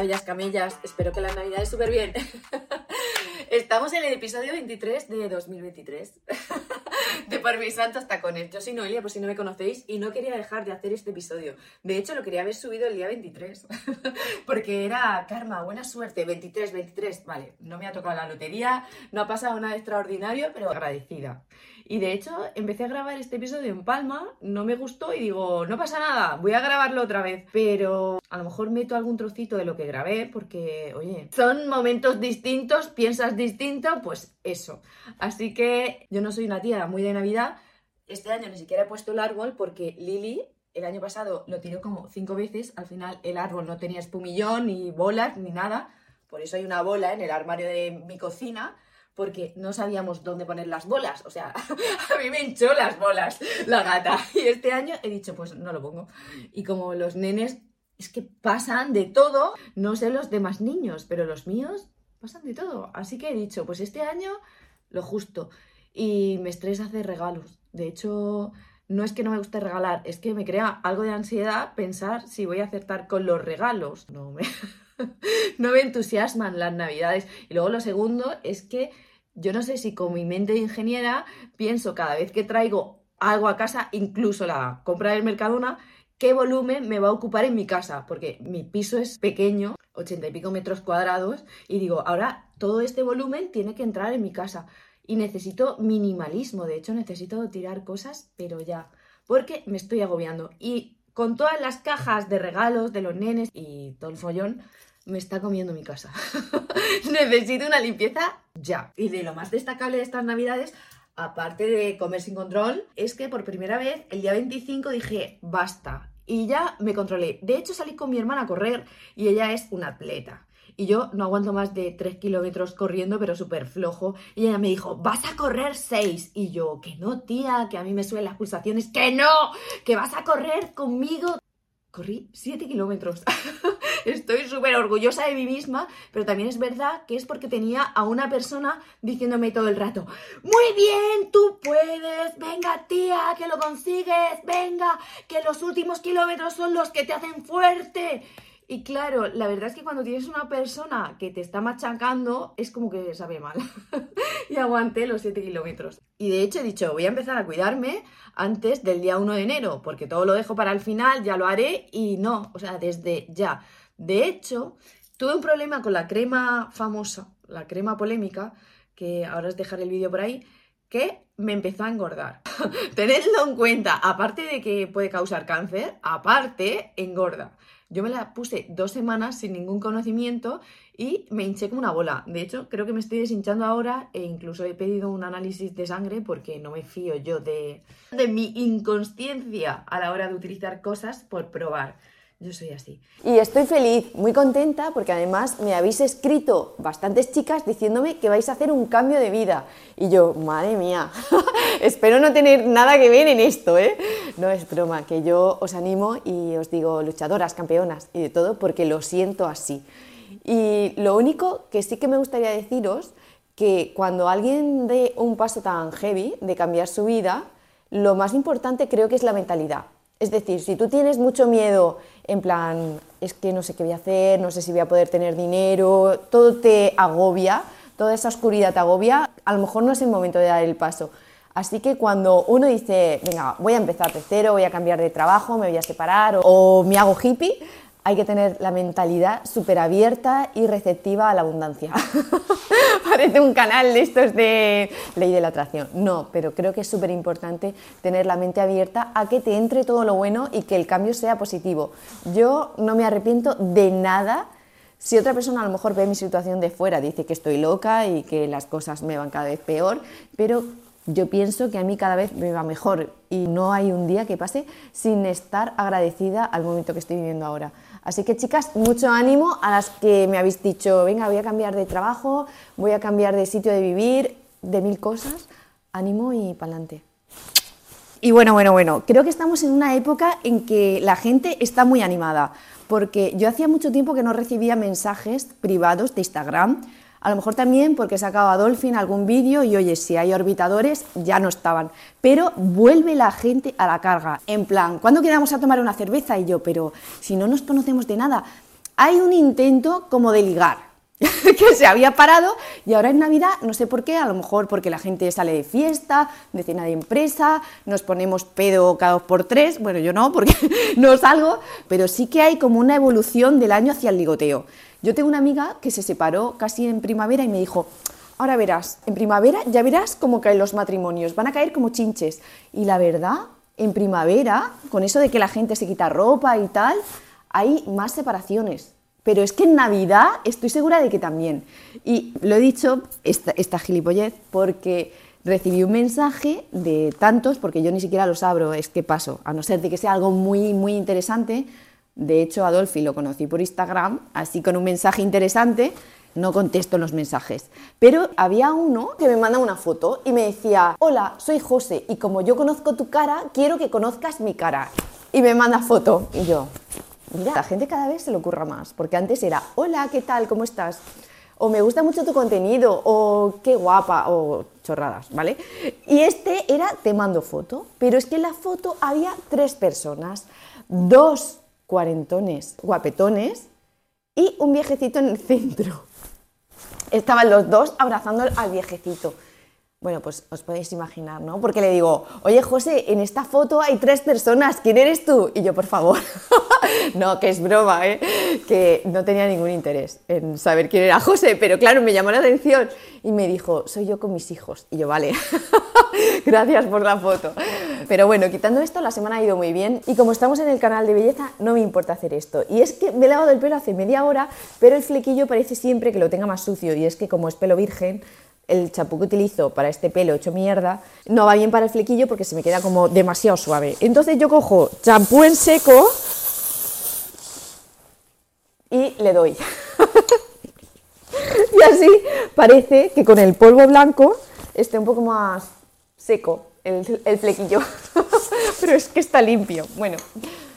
Buenas bellas camellas, espero que las navidades súper bien. Estamos en el episodio 23 de 2023 de Por mis santos tacones. Yo soy Noelia, por si no me conocéis, y no quería dejar de hacer este episodio. De hecho, lo quería haber subido el día 23, porque era karma, buena suerte, 23, 23. Vale, no me ha tocado la lotería, no ha pasado nada extraordinario, pero agradecida. Y de hecho, empecé a grabar este episodio en Palma, no me gustó y digo, no pasa nada, voy a grabarlo otra vez. Pero a lo mejor meto algún trocito de lo que grabé, porque, oye, son momentos distintos, piensas distinto, pues eso. Así que yo no soy una tía muy de Navidad. Este año ni siquiera he puesto el árbol porque Lili el año pasado lo tiró como cinco veces. Al final el árbol no tenía espumillón, ni bolas, ni nada. Por eso hay una bola en el armario de mi cocina porque no sabíamos dónde poner las bolas. O sea, a mí me hinchó las bolas la gata. Y este año he dicho, pues no lo pongo. Y como los nenes es que pasan de todo, no sé los demás niños, pero los míos pasan de todo. Así que he dicho, pues este año lo justo. Y me estresa hacer regalos. De hecho, no es que no me guste regalar, es que me crea algo de ansiedad pensar si voy a acertar con los regalos. No me, no me entusiasman las navidades. Y luego lo segundo es que yo no sé si con mi mente de ingeniera pienso cada vez que traigo algo a casa, incluso la compra del Mercadona, qué volumen me va a ocupar en mi casa, porque mi piso es pequeño, ochenta y pico metros cuadrados, y digo, ahora todo este volumen tiene que entrar en mi casa. Y necesito minimalismo, de hecho necesito tirar cosas, pero ya, porque me estoy agobiando. Y con todas las cajas de regalos de los nenes y todo el follón, me está comiendo mi casa. Necesito una limpieza ya. Y de lo más destacable de estas navidades, aparte de comer sin control, es que por primera vez el día 25 dije, basta. Y ya me controlé. De hecho, salí con mi hermana a correr y ella es una atleta. Y yo no aguanto más de 3 kilómetros corriendo, pero súper flojo. Y ella me dijo, vas a correr 6. Y yo, que no, tía, que a mí me suelen las pulsaciones. Que no, que vas a correr conmigo. Corrí 7 kilómetros. estoy súper orgullosa de mí misma, pero también es verdad que es porque tenía a una persona diciéndome todo el rato, muy bien, tú puedes, venga tía, que lo consigues, venga, que los últimos kilómetros son los que te hacen fuerte. Y claro, la verdad es que cuando tienes una persona que te está machacando, es como que sabe mal. y aguanté los 7 kilómetros. Y de hecho he dicho, voy a empezar a cuidarme antes del día 1 de enero, porque todo lo dejo para el final, ya lo haré y no, o sea, desde ya. De hecho, tuve un problema con la crema famosa, la crema polémica, que ahora os dejaré el vídeo por ahí, que me empezó a engordar. Tenedlo en cuenta, aparte de que puede causar cáncer, aparte engorda. Yo me la puse dos semanas sin ningún conocimiento y me hinché como una bola. De hecho, creo que me estoy deshinchando ahora e incluso he pedido un análisis de sangre porque no me fío yo de, de mi inconsciencia a la hora de utilizar cosas por probar. Yo soy así. Y estoy feliz, muy contenta, porque además me habéis escrito bastantes chicas diciéndome que vais a hacer un cambio de vida. Y yo, madre mía, espero no tener nada que ver en esto, ¿eh? No es broma, que yo os animo y os digo luchadoras, campeonas y de todo, porque lo siento así. Y lo único que sí que me gustaría deciros, que cuando alguien dé un paso tan heavy de cambiar su vida, lo más importante creo que es la mentalidad. Es decir, si tú tienes mucho miedo en plan, es que no sé qué voy a hacer, no sé si voy a poder tener dinero, todo te agobia, toda esa oscuridad te agobia, a lo mejor no es el momento de dar el paso. Así que cuando uno dice, venga, voy a empezar de cero, voy a cambiar de trabajo, me voy a separar o, o me hago hippie, hay que tener la mentalidad súper abierta y receptiva a la abundancia. Parece un canal de estos de ley de la atracción. No, pero creo que es súper importante tener la mente abierta a que te entre todo lo bueno y que el cambio sea positivo. Yo no me arrepiento de nada. Si otra persona a lo mejor ve mi situación de fuera, dice que estoy loca y que las cosas me van cada vez peor, pero yo pienso que a mí cada vez me va mejor y no hay un día que pase sin estar agradecida al momento que estoy viviendo ahora. Así que chicas, mucho ánimo a las que me habéis dicho, venga, voy a cambiar de trabajo, voy a cambiar de sitio de vivir, de mil cosas. Ánimo y pa'lante. Y bueno, bueno, bueno, creo que estamos en una época en que la gente está muy animada, porque yo hacía mucho tiempo que no recibía mensajes privados de Instagram a lo mejor también porque sacaba Dolphin algún vídeo y oye, si hay orbitadores ya no estaban. Pero vuelve la gente a la carga. En plan, ¿cuándo quedamos a tomar una cerveza? Y yo, pero si no nos conocemos de nada, hay un intento como de ligar. que se había parado y ahora en Navidad, no sé por qué, a lo mejor porque la gente sale de fiesta, de cena de empresa, nos ponemos pedo cada dos por tres, bueno, yo no, porque no salgo, pero sí que hay como una evolución del año hacia el ligoteo. Yo tengo una amiga que se separó casi en primavera y me dijo, ahora verás, en primavera ya verás cómo caen los matrimonios, van a caer como chinches. Y la verdad, en primavera, con eso de que la gente se quita ropa y tal, hay más separaciones pero es que en Navidad estoy segura de que también. Y lo he dicho, esta, esta gilipollez, porque recibí un mensaje de tantos, porque yo ni siquiera los abro, es que paso, a no ser de que sea algo muy, muy interesante. De hecho, Adolfi lo conocí por Instagram, así con un mensaje interesante, no contesto los mensajes. Pero había uno que me manda una foto y me decía, hola, soy José y como yo conozco tu cara, quiero que conozcas mi cara. Y me manda foto. Y yo, Mira, la gente cada vez se le ocurra más, porque antes era, hola, ¿qué tal? ¿Cómo estás? O me gusta mucho tu contenido, o qué guapa, o chorradas, ¿vale? Y este era, te mando foto, pero es que en la foto había tres personas, dos cuarentones, guapetones, y un viejecito en el centro. Estaban los dos abrazando al viejecito. Bueno, pues os podéis imaginar, ¿no? Porque le digo, oye José, en esta foto hay tres personas, ¿quién eres tú? Y yo, por favor, no, que es broma, ¿eh? Que no tenía ningún interés en saber quién era José, pero claro, me llamó la atención y me dijo, soy yo con mis hijos. Y yo, vale, gracias por la foto. Pero bueno, quitando esto, la semana ha ido muy bien y como estamos en el canal de belleza, no me importa hacer esto. Y es que me he lavado el pelo hace media hora, pero el flequillo parece siempre que lo tenga más sucio y es que como es pelo virgen, el champú que utilizo para este pelo hecho mierda no va bien para el flequillo porque se me queda como demasiado suave. Entonces yo cojo champú en seco y le doy. y así parece que con el polvo blanco esté un poco más seco el, el flequillo. Pero es que está limpio. Bueno,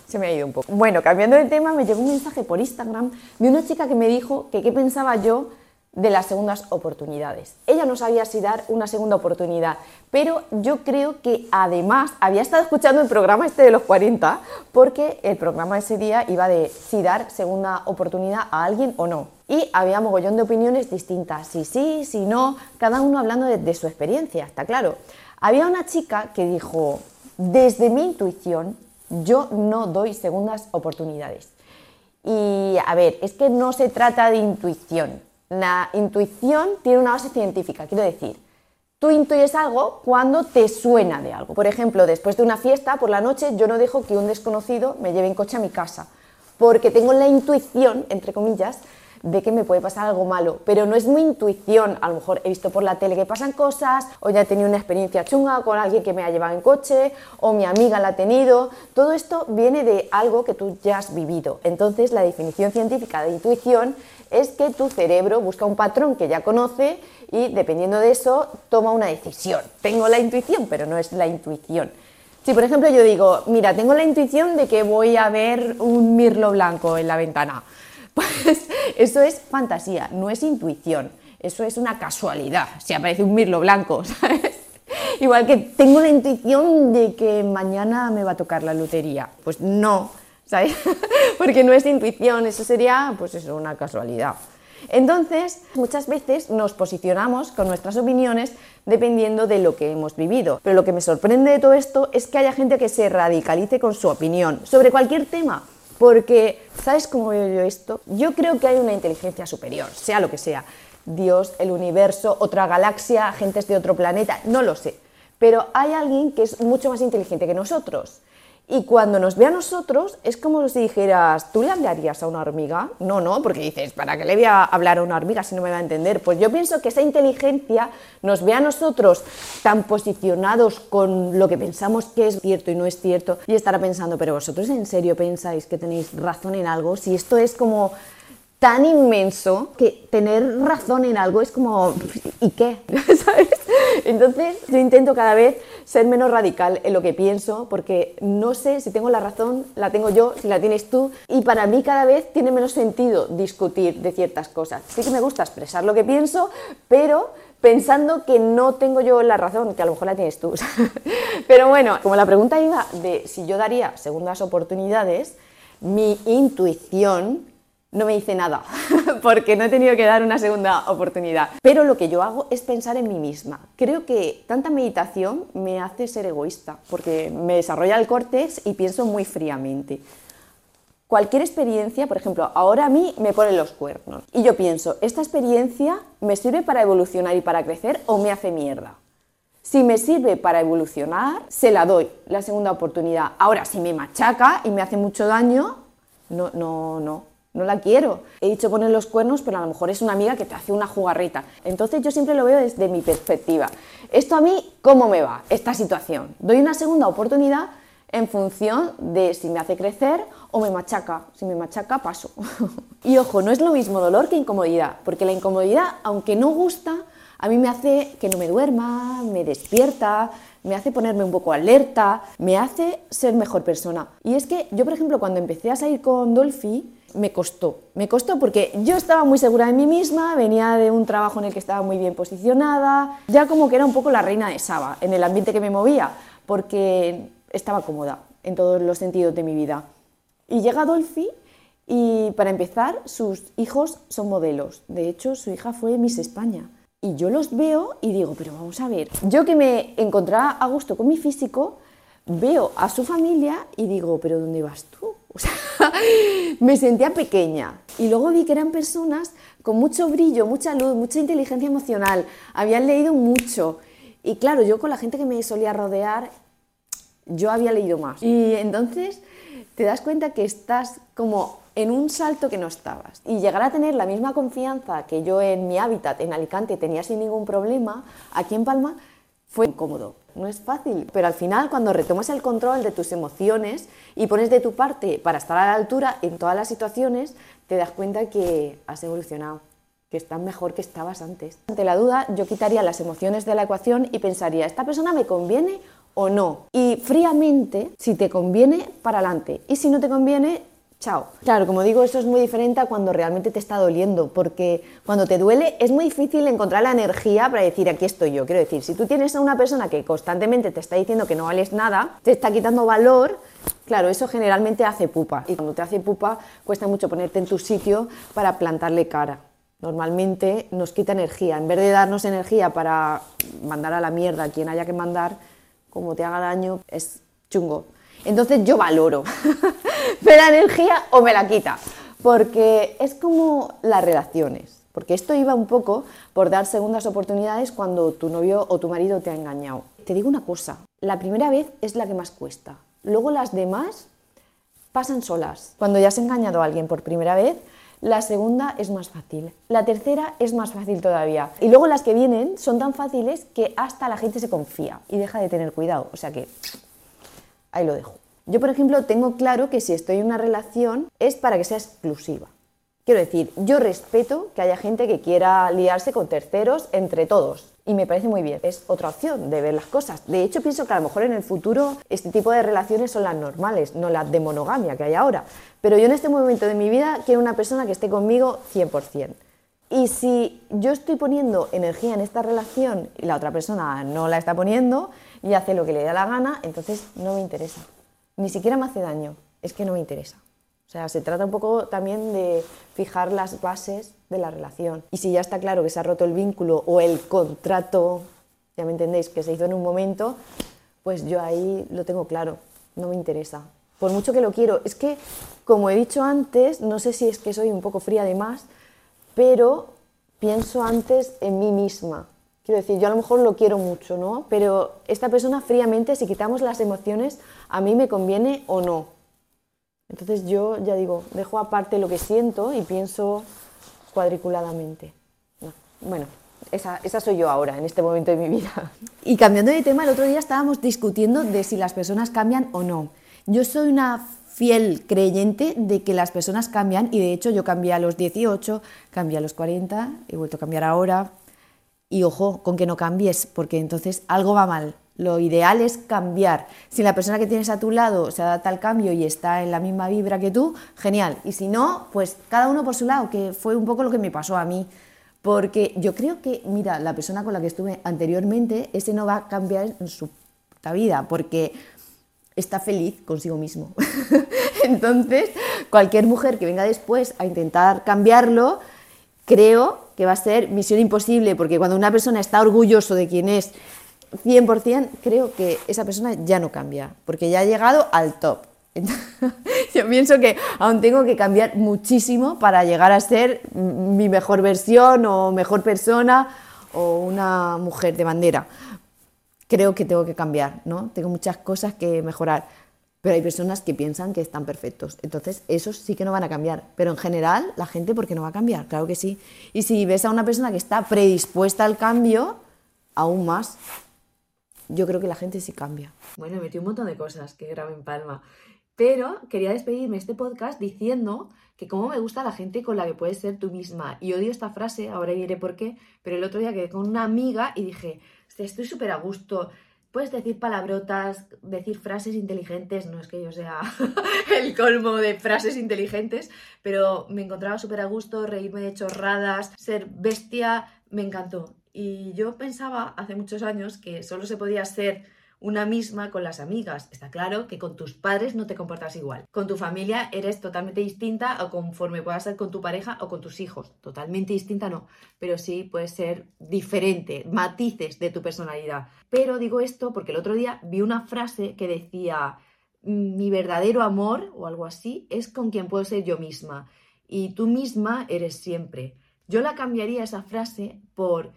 se me ha ido un poco. Bueno, cambiando de tema, me llegó un mensaje por Instagram de una chica que me dijo que qué pensaba yo de las segundas oportunidades. Ella no sabía si dar una segunda oportunidad, pero yo creo que además había estado escuchando el programa este de los 40, porque el programa ese día iba de si dar segunda oportunidad a alguien o no. Y había mogollón de opiniones distintas, si sí, si no, cada uno hablando de, de su experiencia, está claro. Había una chica que dijo, desde mi intuición, yo no doy segundas oportunidades. Y a ver, es que no se trata de intuición, la intuición tiene una base científica, quiero decir, tú intuyes algo cuando te suena de algo. Por ejemplo, después de una fiesta por la noche, yo no dejo que un desconocido me lleve en coche a mi casa, porque tengo la intuición, entre comillas, de que me puede pasar algo malo, pero no es mi intuición, a lo mejor he visto por la tele que pasan cosas, o ya he tenido una experiencia chunga con alguien que me ha llevado en coche, o mi amiga la ha tenido, todo esto viene de algo que tú ya has vivido. Entonces la definición científica de intuición es que tu cerebro busca un patrón que ya conoce y dependiendo de eso toma una decisión. Tengo la intuición, pero no es la intuición. Si por ejemplo yo digo, mira, tengo la intuición de que voy a ver un mirlo blanco en la ventana, pues eso es fantasía, no es intuición, eso es una casualidad, si aparece un mirlo blanco, ¿sabes? Igual que tengo la intuición de que mañana me va a tocar la lotería, pues no, ¿sabes? Porque no es intuición, eso sería pues eso, una casualidad. Entonces, muchas veces nos posicionamos con nuestras opiniones dependiendo de lo que hemos vivido. Pero lo que me sorprende de todo esto es que haya gente que se radicalice con su opinión sobre cualquier tema. Porque, ¿sabes cómo veo yo esto? Yo creo que hay una inteligencia superior, sea lo que sea. Dios, el universo, otra galaxia, agentes de otro planeta, no lo sé. Pero hay alguien que es mucho más inteligente que nosotros. Y cuando nos ve a nosotros, es como si dijeras, ¿tú le hablarías a una hormiga? No, no, porque dices, ¿para qué le voy a hablar a una hormiga si no me va a entender? Pues yo pienso que esa inteligencia nos ve a nosotros tan posicionados con lo que pensamos que es cierto y no es cierto, y estará pensando, pero vosotros en serio pensáis que tenéis razón en algo, si esto es como tan inmenso que tener razón en algo es como, ¿y qué? ¿Sabes? Entonces yo intento cada vez ser menos radical en lo que pienso porque no sé si tengo la razón, la tengo yo, si la tienes tú y para mí cada vez tiene menos sentido discutir de ciertas cosas. Sí que me gusta expresar lo que pienso, pero pensando que no tengo yo la razón, que a lo mejor la tienes tú. pero bueno, como la pregunta iba de si yo daría segundas oportunidades, mi intuición no me hice nada, porque no he tenido que dar una segunda oportunidad. Pero lo que yo hago es pensar en mí misma. Creo que tanta meditación me hace ser egoísta, porque me desarrolla el córtex y pienso muy fríamente. Cualquier experiencia, por ejemplo, ahora a mí me ponen los cuernos y yo pienso, ¿esta experiencia me sirve para evolucionar y para crecer o me hace mierda? Si me sirve para evolucionar, se la doy la segunda oportunidad. Ahora, si me machaca y me hace mucho daño, no, no, no, no la quiero. He dicho poner los cuernos, pero a lo mejor es una amiga que te hace una jugarreta. Entonces yo siempre lo veo desde mi perspectiva. Esto a mí, ¿cómo me va? Esta situación. Doy una segunda oportunidad en función de si me hace crecer o me machaca. Si me machaca, paso. y ojo, no es lo mismo dolor que incomodidad, porque la incomodidad, aunque no gusta, a mí me hace que no me duerma, me despierta, me hace ponerme un poco alerta, me hace ser mejor persona. Y es que yo, por ejemplo, cuando empecé a salir con Dolphy, me costó. Me costó porque yo estaba muy segura de mí misma, venía de un trabajo en el que estaba muy bien posicionada, ya como que era un poco la reina de Saba en el ambiente que me movía, porque estaba cómoda en todos los sentidos de mi vida. Y llega Dolphy y para empezar, sus hijos son modelos. De hecho, su hija fue Miss España. Y yo los veo y digo, pero vamos a ver, yo que me encontraba a gusto con mi físico, veo a su familia y digo, pero ¿dónde vas tú? O sea, me sentía pequeña. Y luego vi que eran personas con mucho brillo, mucha luz, mucha inteligencia emocional, habían leído mucho. Y claro, yo con la gente que me solía rodear, yo había leído más. Y entonces te das cuenta que estás como en un salto que no estabas. Y llegar a tener la misma confianza que yo en mi hábitat, en Alicante, tenía sin ningún problema, aquí en Palma, fue incómodo. No es fácil, pero al final cuando retomas el control de tus emociones y pones de tu parte para estar a la altura en todas las situaciones, te das cuenta que has evolucionado, que estás mejor que estabas antes. Ante la duda, yo quitaría las emociones de la ecuación y pensaría, ¿esta persona me conviene o no? Y fríamente, si te conviene, para adelante. Y si no te conviene, chao. Claro, como digo, eso es muy diferente a cuando realmente te está doliendo, porque cuando te duele es muy difícil encontrar la energía para decir aquí estoy yo. Quiero decir, si tú tienes a una persona que constantemente te está diciendo que no vales nada, te está quitando valor, claro, eso generalmente hace pupa. Y cuando te hace pupa, cuesta mucho ponerte en tu sitio para plantarle cara. Normalmente nos quita energía. En vez de darnos energía para mandar a la mierda a quien haya que mandar, como te haga daño, es chungo. Entonces yo valoro. ¿Me da energía o me la quita? Porque es como las relaciones. Porque esto iba un poco por dar segundas oportunidades cuando tu novio o tu marido te ha engañado. Te digo una cosa, la primera vez es la que más cuesta. Luego las demás pasan solas. Cuando ya has engañado a alguien por primera vez, la segunda es más fácil. La tercera es más fácil todavía. Y luego las que vienen son tan fáciles que hasta la gente se confía y deja de tener cuidado. O sea que ahí lo dejo. Yo, por ejemplo, tengo claro que si estoy en una relación es para que sea exclusiva. Quiero decir, yo respeto que haya gente que quiera liarse con terceros entre todos. Y me parece muy bien. Es otra opción de ver las cosas. De hecho, pienso que a lo mejor en el futuro este tipo de relaciones son las normales, no las de monogamia que hay ahora. Pero yo en este momento de mi vida quiero una persona que esté conmigo 100%. Y si yo estoy poniendo energía en esta relación y la otra persona no la está poniendo y hace lo que le da la gana, entonces no me interesa ni siquiera me hace daño, es que no me interesa. O sea, se trata un poco también de fijar las bases de la relación. Y si ya está claro que se ha roto el vínculo o el contrato, ya me entendéis, que se hizo en un momento, pues yo ahí lo tengo claro, no me interesa. Por mucho que lo quiero. Es que, como he dicho antes, no sé si es que soy un poco fría de más, pero pienso antes en mí misma. Quiero decir, yo a lo mejor lo quiero mucho, ¿no? Pero esta persona fríamente, si quitamos las emociones, a mí me conviene o no. Entonces yo ya digo, dejo aparte lo que siento y pienso cuadriculadamente. Bueno, esa, esa, soy yo ahora, en este momento de mi vida. Y cambiando de tema, el otro día estábamos discutiendo de si las personas cambian o no. Yo soy una fiel creyente de que las personas cambian y de hecho yo cambié a los 18, cambié a los 40, he vuelto a cambiar ahora, y ojo, con que no cambies, porque entonces algo va mal. Lo ideal es cambiar. Si la persona que tienes a tu lado se adapta al cambio y está en la misma vibra que tú, genial. Y si no, pues cada uno por su lado, que fue un poco lo que me pasó a mí. Porque yo creo que, mira, la persona con la que estuve anteriormente, ese no va a cambiar en su vida, porque está feliz consigo mismo. Entonces, cualquier mujer que venga después a intentar cambiarlo, creo que va a ser misión imposible, porque cuando una persona está orgulloso de quién es 100%, creo que esa persona ya no cambia, porque ya ha llegado al top. Yo pienso que aún tengo que cambiar muchísimo para llegar a ser mi mejor versión o mejor persona o una mujer de bandera. Creo que tengo que cambiar, ¿no? Tengo muchas cosas que mejorar, pero hay personas que piensan que están perfectos. Entonces, esos sí que no van a cambiar. Pero en general, la gente, ¿por qué no va a cambiar? Claro que sí. Y si ves a una persona que está predispuesta al cambio, aún más, yo creo que la gente sí cambia. Bueno, metí un montón de cosas que grabé en Palma. Pero quería despedirme este podcast diciendo que cómo me gusta la gente con la que puedes ser tú misma. Y odio esta frase, ahora diré por qué, pero el otro día quedé con una amiga y dije, estoy súper a gusto. Puedes decir palabrotas, decir frases inteligentes, no es que yo sea el colmo de frases inteligentes, pero me encontraba súper a gusto, reírme de chorradas, ser bestia, me encantó. Y yo pensaba hace muchos años que solo se podía ser una misma con las amigas. Está claro que con tus padres no te comportas igual. Con tu familia eres totalmente distinta o conforme puedas ser con tu pareja o con tus hijos. Totalmente distinta no, pero sí puede ser diferente, matices de tu personalidad. Pero digo esto porque el otro día vi una frase que decía, mi verdadero amor o algo así es con quien puedo ser yo misma y tú misma eres siempre. Yo la cambiaría esa frase por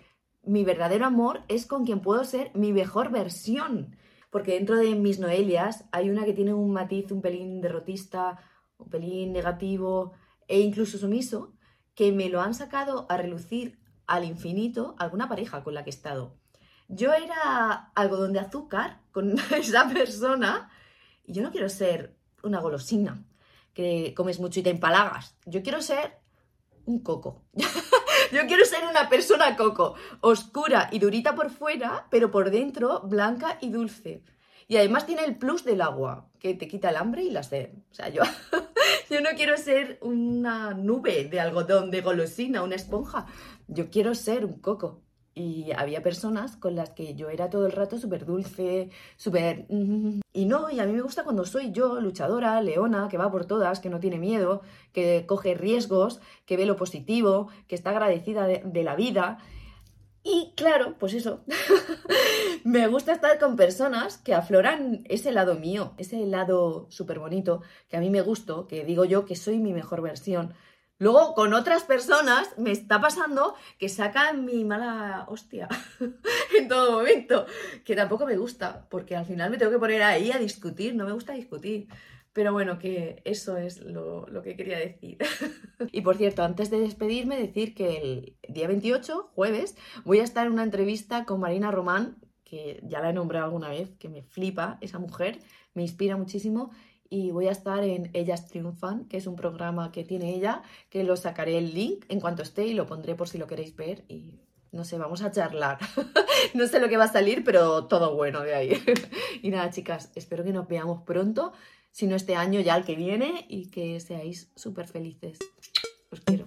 mi verdadero amor es con quien puedo ser mi mejor versión. Porque dentro de mis Noelias hay una que tiene un matiz un pelín derrotista, un pelín negativo e incluso sumiso, que me lo han sacado a relucir al infinito alguna pareja con la que he estado. Yo era algodón de azúcar con esa persona y yo no quiero ser una golosina que comes mucho y te empalagas. Yo quiero ser un coco. Yo quiero ser una persona coco, oscura y durita por fuera, pero por dentro blanca y dulce. Y además tiene el plus del agua, que te quita el hambre y la sed. O sea, yo, yo no quiero ser una nube de algodón, de golosina, una esponja. Yo quiero ser un coco. Y había personas con las que yo era todo el rato súper dulce, súper... Y no, y a mí me gusta cuando soy yo, luchadora, leona, que va por todas, que no tiene miedo, que coge riesgos, que ve lo positivo, que está agradecida de, la vida. Y claro, pues eso, me gusta estar con personas que afloran ese lado mío, ese lado súper bonito, que a mí me gusta, que digo yo que soy mi mejor versión, Luego, con otras personas me está pasando que sacan mi mala hostia en todo momento, que tampoco me gusta, porque al final me tengo que poner ahí a discutir, no me gusta discutir. Pero bueno, que eso es lo, lo que quería decir. y por cierto, antes de despedirme, decir que el día 28, jueves, voy a estar en una entrevista con Marina Román, que ya la he nombrado alguna vez, que me flipa esa mujer, me inspira muchísimo y voy a estar en Ellas Triunfan, que es un programa que tiene ella, que lo sacaré el link en cuanto esté y lo pondré por si lo queréis ver y no sé, vamos a charlar. no sé lo que va a salir, pero todo bueno de ahí. y nada, chicas, espero que nos veamos pronto, si no este año ya el que viene y que seáis súper felices. Os quiero.